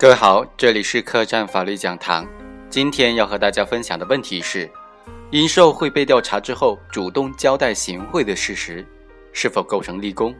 各位好，这里是客栈法律讲堂。今天要和大家分享的问题是：因受贿被调查之后，主动交代行贿的事实，是否构成立功？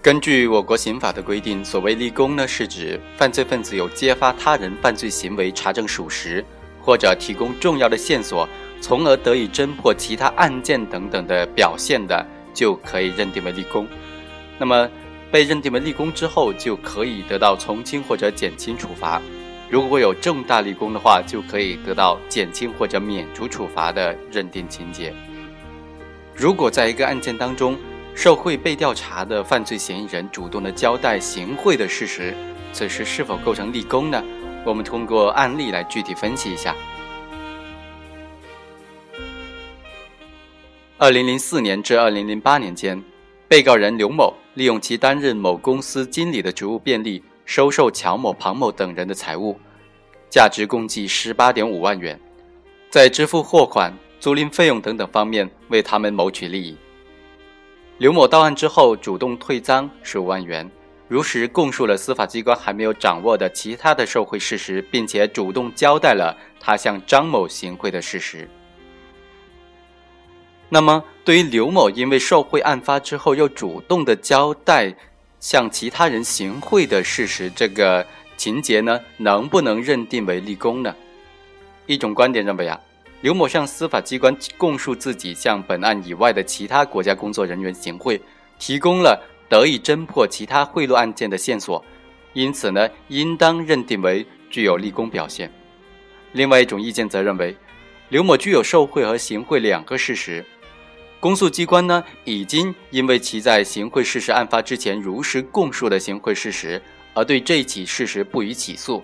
根据我国刑法的规定，所谓立功呢，是指犯罪分子有揭发他人犯罪行为、查证属实，或者提供重要的线索，从而得以侦破其他案件等等的表现的，就可以认定为立功。那么，被认定为立功之后，就可以得到从轻或者减轻处罚；如果有重大立功的话，就可以得到减轻或者免除处罚的认定情节。如果在一个案件当中，受贿被调查的犯罪嫌疑人主动的交代行贿的事实，此时是否构成立功呢？我们通过案例来具体分析一下。二零零四年至二零零八年间。被告人刘某利用其担任某公司经理的职务便利，收受乔某、庞某等人的财物，价值共计十八点五万元，在支付货款、租赁费用等等方面为他们谋取利益。刘某到案之后，主动退赃十五万元，如实供述了司法机关还没有掌握的其他的受贿事实，并且主动交代了他向张某行贿的事实。那么，对于刘某因为受贿案发之后又主动的交代向其他人行贿的事实，这个情节呢，能不能认定为立功呢？一种观点认为啊，刘某向司法机关供述自己向本案以外的其他国家工作人员行贿，提供了得以侦破其他贿赂案件的线索，因此呢，应当认定为具有立功表现。另外一种意见则认为，刘某具有受贿和行贿两个事实。公诉机关呢，已经因为其在行贿事实案发之前如实供述的行贿事实，而对这起事实不予起诉，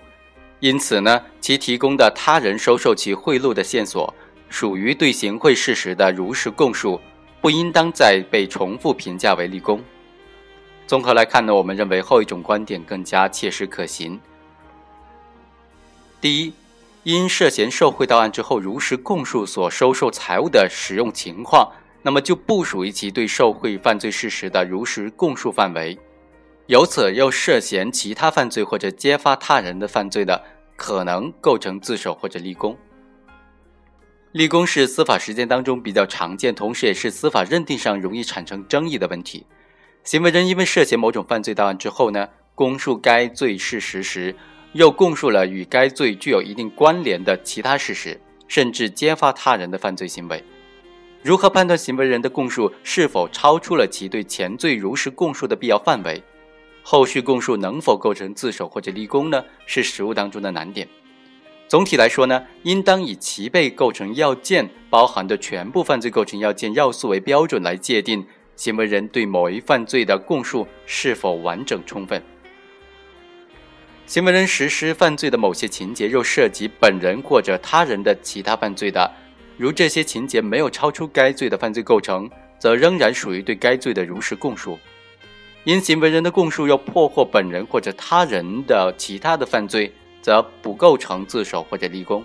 因此呢，其提供的他人收受其贿赂的线索，属于对行贿事实的如实供述，不应当再被重复评价为立功。综合来看呢，我们认为后一种观点更加切实可行。第一，因涉嫌受贿到案之后如实供述所收受财物的使用情况。那么就不属于其对受贿犯罪事实的如实供述范围，由此又涉嫌其他犯罪或者揭发他人的犯罪的，可能构成自首或者立功。立功是司法实践当中比较常见，同时也是司法认定上容易产生争议的问题。行为人因为涉嫌某种犯罪到案之后呢，供述该罪事实时，又供述了与该罪具有一定关联的其他事实，甚至揭发他人的犯罪行为。如何判断行为人的供述是否超出了其对前罪如实供述的必要范围？后续供述能否构成自首或者立功呢？是实务当中的难点。总体来说呢，应当以其被构成要件包含的全部犯罪构成要件要素为标准来界定行为人对某一犯罪的供述是否完整充分。行为人实施犯罪的某些情节又涉及本人或者他人的其他犯罪的。如这些情节没有超出该罪的犯罪构成，则仍然属于对该罪的如实供述；因行为人的供述又破获本人或者他人的其他的犯罪，则不构成自首或者立功。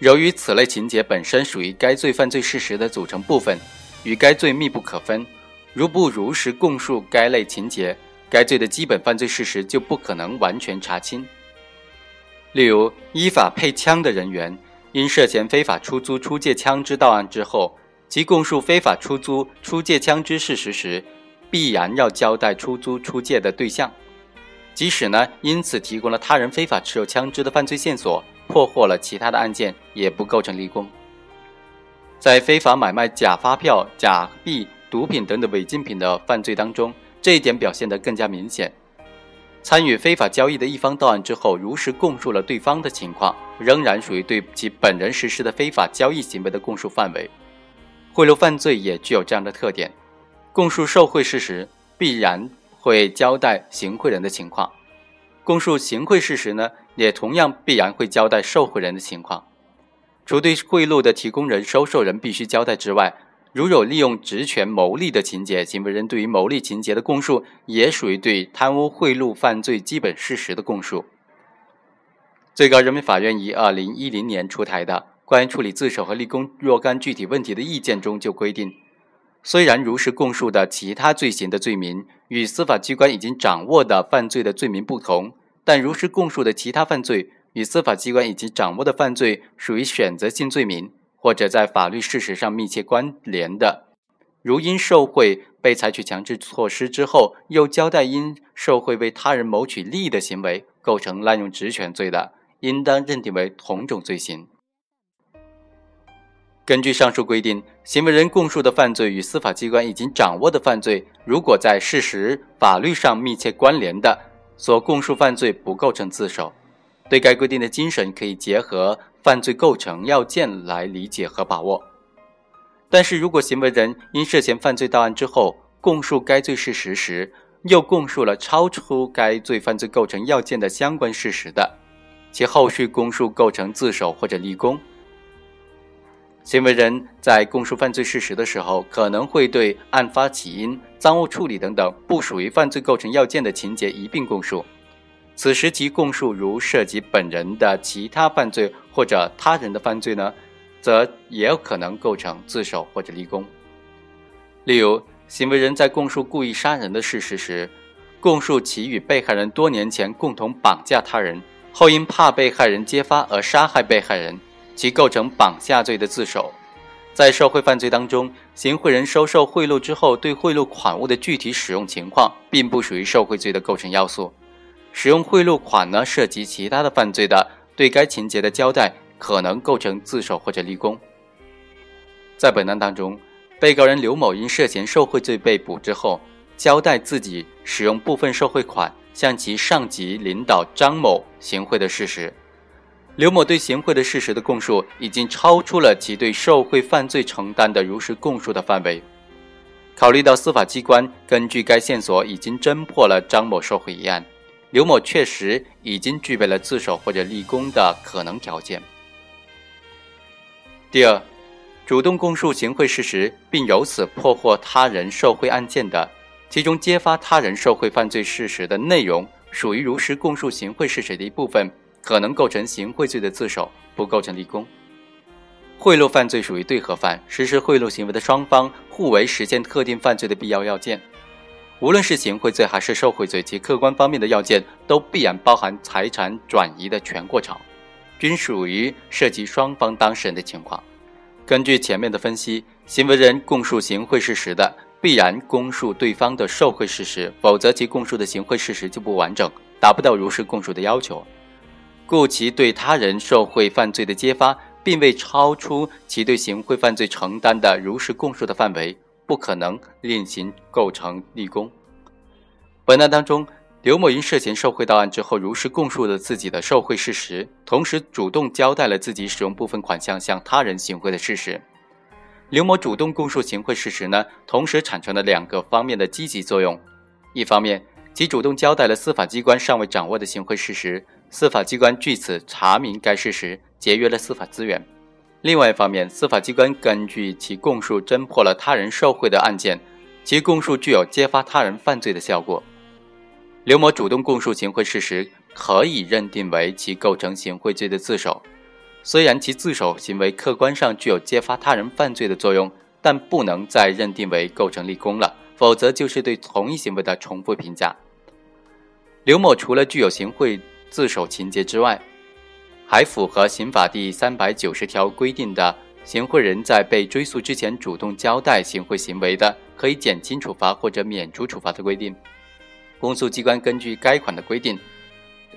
由于此类情节本身属于该罪犯罪事实的组成部分，与该罪密不可分，如不如实供述该类情节，该罪的基本犯罪事实就不可能完全查清。例如，依法配枪的人员。因涉嫌非法出租、出借枪支到案之后，其供述非法出租、出借枪支事实时，必然要交代出租、出借的对象。即使呢，因此提供了他人非法持有枪支的犯罪线索，破获了其他的案件，也不构成立功。在非法买卖假发票、假币、毒品等等违禁品的犯罪当中，这一点表现得更加明显。参与非法交易的一方到案之后，如实供述了对方的情况，仍然属于对其本人实施的非法交易行为的供述范围。贿赂犯罪也具有这样的特点：供述受贿事实，必然会交代行贿人的情况；供述行贿事实呢，也同样必然会交代受贿人的情况。除对贿赂的提供人、收受人必须交代之外，如有利用职权牟利的情节，行为人对于牟利情节的供述，也属于对贪污贿赂犯罪基本事实的供述。最高人民法院于二零一零年出台的《关于处理自首和立功若干具体问题的意见》中就规定，虽然如实供述的其他罪行的罪名与司法机关已经掌握的犯罪的罪名不同，但如实供述的其他犯罪与司法机关已经掌握的犯罪属于选择性罪名，或者在法律事实上密切关联的，如因受贿被采取强制措施之后，又交代因受贿为他人谋取利益的行为构成滥用职权罪的，应当认定为同种罪行。根据上述规定，行为人供述的犯罪与司法机关已经掌握的犯罪，如果在事实、法律上密切关联的，所供述犯罪不构成自首。对该规定的精神，可以结合犯罪构成要件来理解和把握。但是如果行为人因涉嫌犯罪到案之后，供述该罪事实时，又供述了超出该罪犯罪构成要件的相关事实的，其后续供述构成自首或者立功。行为人在供述犯罪事实的时候，可能会对案发起因、赃物处理等等不属于犯罪构成要件的情节一并供述。此时其供述如涉及本人的其他犯罪或者他人的犯罪呢，则也有可能构成自首或者立功。例如，行为人在供述故意杀人的事实时，供述其与被害人多年前共同绑架他人，后因怕被害人揭发而杀害被害人。其构成绑架罪的自首，在受贿犯罪当中，行贿人收受贿赂之后对贿赂款物的具体使用情况，并不属于受贿罪的构成要素。使用贿赂款呢，涉及其他的犯罪的，对该情节的交代可能构成自首或者立功。在本案当中，被告人刘某因涉嫌受贿罪被捕之后，交代自己使用部分受贿款向其上级领导张某行贿的事实。刘某对行贿的事实的供述，已经超出了其对受贿犯罪承担的如实供述的范围。考虑到司法机关根据该线索已经侦破了张某受贿一案，刘某确实已经具备了自首或者立功的可能条件。第二，主动供述行贿事实，并由此破获他人受贿案件的，其中揭发他人受贿犯罪事实的内容，属于如实供述行贿事实的一部分。可能构成行贿罪的自首，不构成立功。贿赂犯罪属于对合犯，实施贿赂行为的双方互为实现特定犯罪的必要要件。无论是行贿罪还是受贿罪，其客观方面的要件都必然包含财产转移的全过程，均属于涉及双方当事人的情况。根据前面的分析，行为人供述行贿事实的，必然供述对方的受贿事实，否则其供述的行贿事实就不完整，达不到如实供述的要求。故其对他人受贿犯罪的揭发，并未超出其对行贿犯罪承担的如实供述的范围，不可能另行构成立功。本案当中，刘某因涉嫌受贿到案之后，如实供述了自己的受贿事实，同时主动交代了自己使用部分款项向他人行贿的事实。刘某主动供述行贿事实呢，同时产生了两个方面的积极作用：一方面，其主动交代了司法机关尚未掌握的行贿事实。司法机关据此查明该事实，节约了司法资源。另外一方面，司法机关根据其供述侦破了他人受贿的案件，其供述具有揭发他人犯罪的效果。刘某主动供述行贿事实，可以认定为其构成行贿罪的自首。虽然其自首行为客观上具有揭发他人犯罪的作用，但不能再认定为构成立功了，否则就是对同一行为的重复评价。刘某除了具有行贿，自首情节之外，还符合刑法第三百九十条规定的，行贿人在被追诉之前主动交代行贿行为的，可以减轻处罚或者免除处罚的规定。公诉机关根据该款的规定，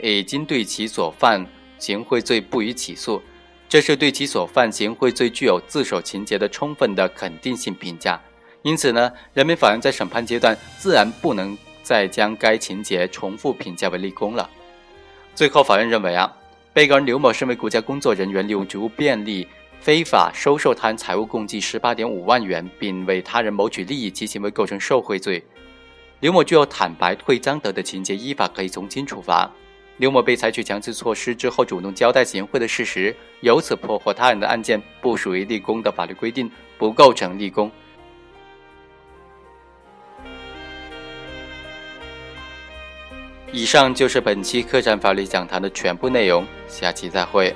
已经对其所犯行贿罪不予起诉，这是对其所犯行贿罪具有自首情节的充分的肯定性评价。因此呢，人民法院在审判阶段自然不能再将该情节重复评价为立功了。最后，法院认为啊，被告人刘某身为国家工作人员，利用职务便利非法收受他人财物共计十八点五万元，并为他人谋取利益，其行为构成受贿罪。刘某具有坦白退赃得的情节，依法可以从轻处罚。刘某被采取强制措施之后，主动交代行贿的事实，由此破获他人的案件，不属于立功的法律规定，不构成立功。以上就是本期客栈法律讲堂的全部内容，下期再会。